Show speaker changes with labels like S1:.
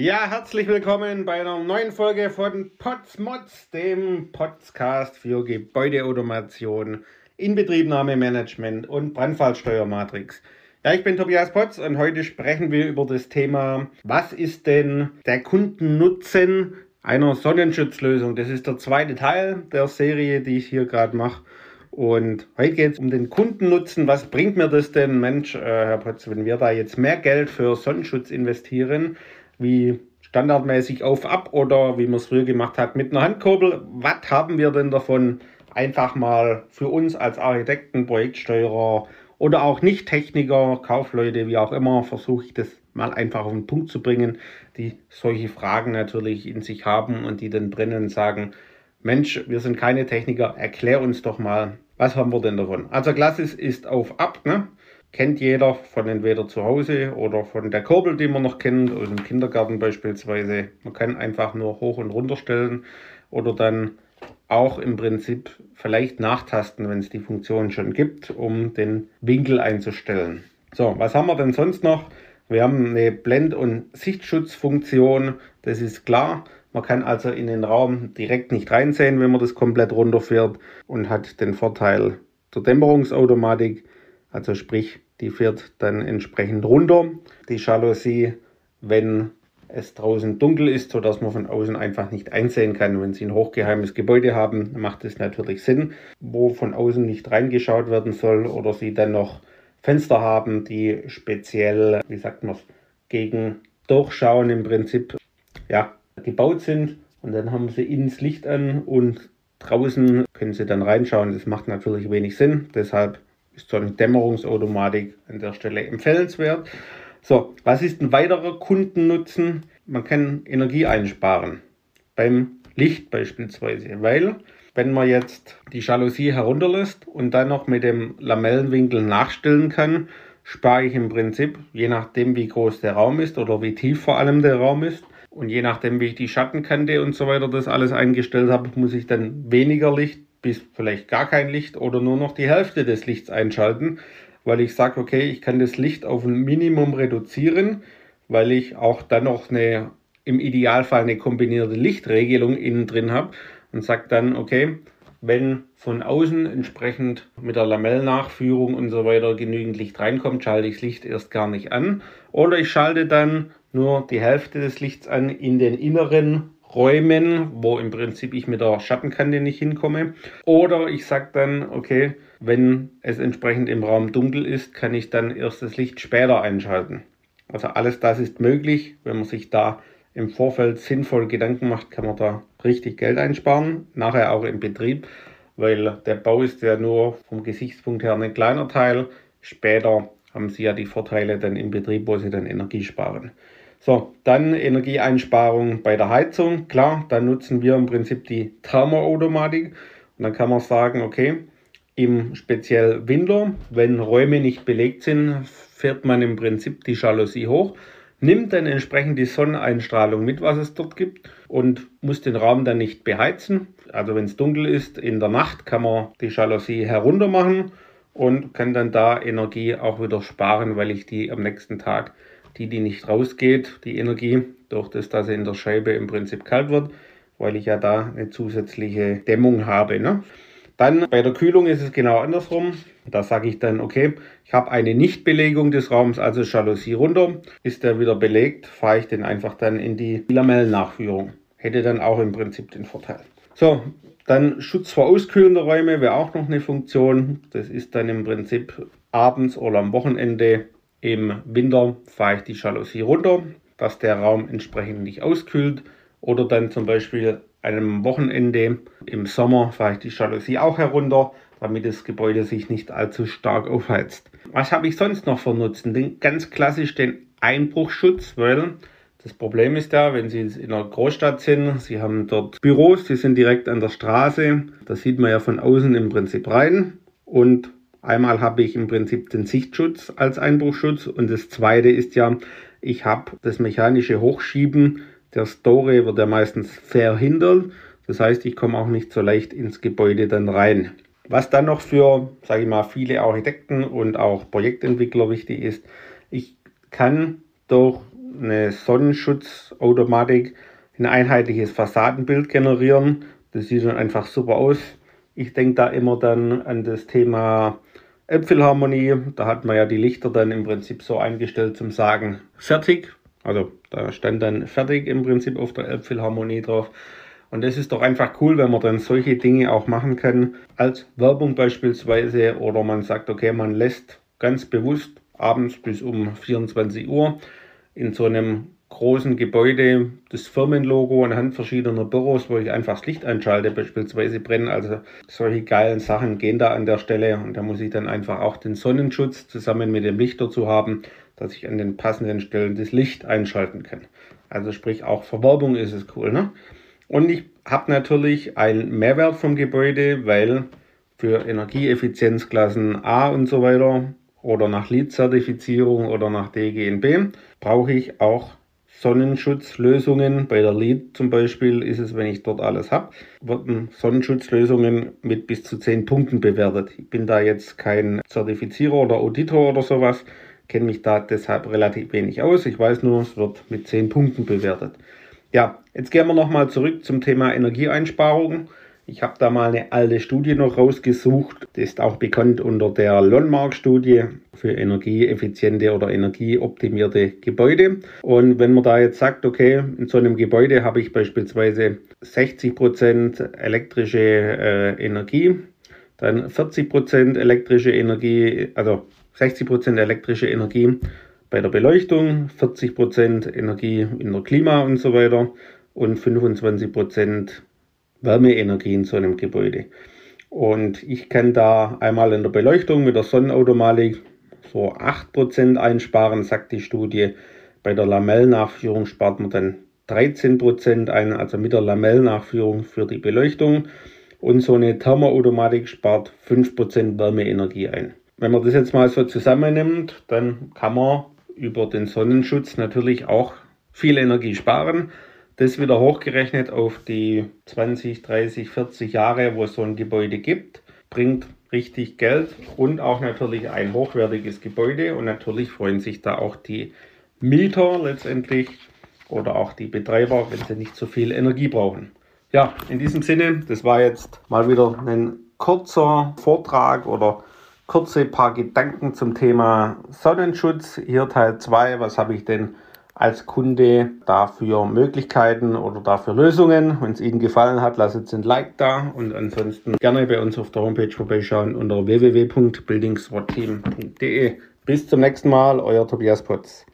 S1: Ja, herzlich willkommen bei einer neuen Folge von Potsmods, dem Podcast für Gebäudeautomation, Inbetriebnahmemanagement und Brandfallsteuermatrix. Ja, ich bin Tobias Potz und heute sprechen wir über das Thema, was ist denn der Kundennutzen einer Sonnenschutzlösung? Das ist der zweite Teil der Serie, die ich hier gerade mache. Und heute geht es um den Kundennutzen. Was bringt mir das denn, Mensch, äh, Herr Potz, wenn wir da jetzt mehr Geld für Sonnenschutz investieren? Wie standardmäßig auf ab oder wie man es früher gemacht hat mit einer Handkurbel. Was haben wir denn davon? Einfach mal für uns als Architekten, Projektsteuerer oder auch Nicht-Techniker, Kaufleute, wie auch immer, versuche ich das mal einfach auf den Punkt zu bringen, die solche Fragen natürlich in sich haben und die dann brennen und sagen, Mensch, wir sind keine Techniker, erklär uns doch mal, was haben wir denn davon? Also Glasses ist auf ab, ne? Kennt jeder von entweder zu Hause oder von der Kurbel, die man noch kennt, aus dem Kindergarten beispielsweise. Man kann einfach nur hoch und runter stellen oder dann auch im Prinzip vielleicht nachtasten, wenn es die Funktion schon gibt, um den Winkel einzustellen. So, was haben wir denn sonst noch? Wir haben eine Blend- und Sichtschutzfunktion, das ist klar. Man kann also in den Raum direkt nicht reinsehen, wenn man das komplett runterfährt und hat den Vorteil der Dämmerungsautomatik. Also sprich, die fährt dann entsprechend runter. Die Jalousie, wenn es draußen dunkel ist, sodass man von außen einfach nicht einsehen kann. Wenn Sie ein hochgeheimes Gebäude haben, macht es natürlich Sinn, wo von außen nicht reingeschaut werden soll oder Sie dann noch Fenster haben, die speziell, wie sagt man gegen Durchschauen im Prinzip ja, gebaut sind. Und dann haben Sie das Licht an und draußen können Sie dann reinschauen. Das macht natürlich wenig Sinn. Deshalb ist so eine Dämmerungsautomatik an der Stelle empfehlenswert. So, was ist ein weiterer Kundennutzen? Man kann Energie einsparen beim Licht beispielsweise, weil wenn man jetzt die Jalousie herunterlässt und dann noch mit dem Lamellenwinkel nachstellen kann, spare ich im Prinzip, je nachdem wie groß der Raum ist oder wie tief vor allem der Raum ist und je nachdem wie ich die Schattenkante und so weiter das alles eingestellt habe, muss ich dann weniger Licht bis vielleicht gar kein Licht oder nur noch die Hälfte des Lichts einschalten, weil ich sage, okay, ich kann das Licht auf ein Minimum reduzieren, weil ich auch dann noch eine im Idealfall eine kombinierte Lichtregelung innen drin habe und sage dann, okay, wenn von außen entsprechend mit der Lamellennachführung und so weiter genügend Licht reinkommt, schalte ich das Licht erst gar nicht an. Oder ich schalte dann nur die Hälfte des Lichts an in den inneren Räumen, wo im Prinzip ich mit der Schattenkante nicht hinkomme. Oder ich sage dann, okay, wenn es entsprechend im Raum dunkel ist, kann ich dann erst das Licht später einschalten. Also alles das ist möglich. Wenn man sich da im Vorfeld sinnvoll Gedanken macht, kann man da richtig Geld einsparen. Nachher auch im Betrieb, weil der Bau ist ja nur vom Gesichtspunkt her ein kleiner Teil. Später haben Sie ja die Vorteile dann im Betrieb, wo Sie dann Energie sparen. So, dann Energieeinsparung bei der Heizung. Klar, dann nutzen wir im Prinzip die Thermoautomatik. Und dann kann man sagen, okay, im speziell Winter, wenn Räume nicht belegt sind, fährt man im Prinzip die Jalousie hoch, nimmt dann entsprechend die Sonneneinstrahlung mit, was es dort gibt und muss den Raum dann nicht beheizen. Also wenn es dunkel ist in der Nacht, kann man die Jalousie herunter machen und kann dann da Energie auch wieder sparen, weil ich die am nächsten Tag die, die nicht rausgeht, die Energie, durch das, dass sie in der Scheibe im Prinzip kalt wird, weil ich ja da eine zusätzliche Dämmung habe. Ne? Dann bei der Kühlung ist es genau andersrum. Da sage ich dann, okay, ich habe eine Nichtbelegung des Raums, also Jalousie runter. Ist der wieder belegt, fahre ich den einfach dann in die Lamellennachführung. Hätte dann auch im Prinzip den Vorteil. So, dann Schutz vor auskühlender Räume wäre auch noch eine Funktion. Das ist dann im Prinzip abends oder am Wochenende im Winter fahre ich die Jalousie runter, dass der Raum entsprechend nicht auskühlt. Oder dann zum Beispiel einem Wochenende im Sommer fahre ich die Jalousie auch herunter, damit das Gebäude sich nicht allzu stark aufheizt. Was habe ich sonst noch für Nutzen? Den, ganz klassisch den Einbruchschutz, weil das Problem ist ja, wenn Sie in einer Großstadt sind, Sie haben dort Büros, Sie sind direkt an der Straße, da sieht man ja von außen im Prinzip rein und Einmal habe ich im Prinzip den Sichtschutz als Einbruchschutz und das zweite ist ja, ich habe das mechanische Hochschieben der Store wird ja meistens verhindert. Das heißt, ich komme auch nicht so leicht ins Gebäude dann rein. Was dann noch für, sage ich mal, viele Architekten und auch Projektentwickler wichtig ist, ich kann durch eine Sonnenschutzautomatik ein einheitliches Fassadenbild generieren. Das sieht dann einfach super aus. Ich denke da immer dann an das Thema Äpfelharmonie. Da hat man ja die Lichter dann im Prinzip so eingestellt zum Sagen fertig. Also da stand dann fertig im Prinzip auf der Äpfelharmonie drauf. Und das ist doch einfach cool, wenn man dann solche Dinge auch machen kann, als Werbung beispielsweise. Oder man sagt, okay, man lässt ganz bewusst abends bis um 24 Uhr in so einem großen Gebäude das Firmenlogo anhand verschiedener Büros, wo ich einfach das Licht einschalte, beispielsweise brennen. Also solche geilen Sachen gehen da an der Stelle und da muss ich dann einfach auch den Sonnenschutz zusammen mit dem Licht dazu haben, dass ich an den passenden Stellen das Licht einschalten kann. Also sprich auch Verwerbung ist es cool. Ne? Und ich habe natürlich einen Mehrwert vom Gebäude, weil für Energieeffizienzklassen A und so weiter oder nach LEED-Zertifizierung oder nach DGNB brauche ich auch Sonnenschutzlösungen. Bei der LEED zum Beispiel ist es, wenn ich dort alles habe, werden Sonnenschutzlösungen mit bis zu 10 Punkten bewertet. Ich bin da jetzt kein Zertifizierer oder Auditor oder sowas, kenne mich da deshalb relativ wenig aus. Ich weiß nur, es wird mit 10 Punkten bewertet. Ja, jetzt gehen wir nochmal zurück zum Thema Energieeinsparung. Ich habe da mal eine alte Studie noch rausgesucht. Die ist auch bekannt unter der Lonmark-Studie für energieeffiziente oder energieoptimierte Gebäude. Und wenn man da jetzt sagt, okay, in so einem Gebäude habe ich beispielsweise 60% elektrische äh, Energie, dann 40% elektrische Energie, also 60% elektrische Energie bei der Beleuchtung, 40% Energie in der Klima und so weiter und 25% Wärmeenergie in so einem Gebäude. Und ich kann da einmal in der Beleuchtung mit der Sonnenautomatik so 8% einsparen, sagt die Studie. Bei der Lamellnachführung spart man dann 13% ein, also mit der Lamellnachführung für die Beleuchtung. Und so eine Thermoautomatik spart 5% Wärmeenergie ein. Wenn man das jetzt mal so zusammennimmt, dann kann man über den Sonnenschutz natürlich auch viel Energie sparen. Das wieder hochgerechnet auf die 20, 30, 40 Jahre, wo es so ein Gebäude gibt, bringt richtig Geld und auch natürlich ein hochwertiges Gebäude. Und natürlich freuen sich da auch die Mieter letztendlich oder auch die Betreiber, wenn sie nicht so viel Energie brauchen. Ja, in diesem Sinne, das war jetzt mal wieder ein kurzer Vortrag oder kurze paar Gedanken zum Thema Sonnenschutz. Hier Teil 2, was habe ich denn als Kunde dafür Möglichkeiten oder dafür Lösungen. Wenn es Ihnen gefallen hat, lasst uns ein Like da und ansonsten gerne bei uns auf der Homepage vorbeischauen unter www.buildingswatteam.de. Bis zum nächsten Mal, euer Tobias Potz.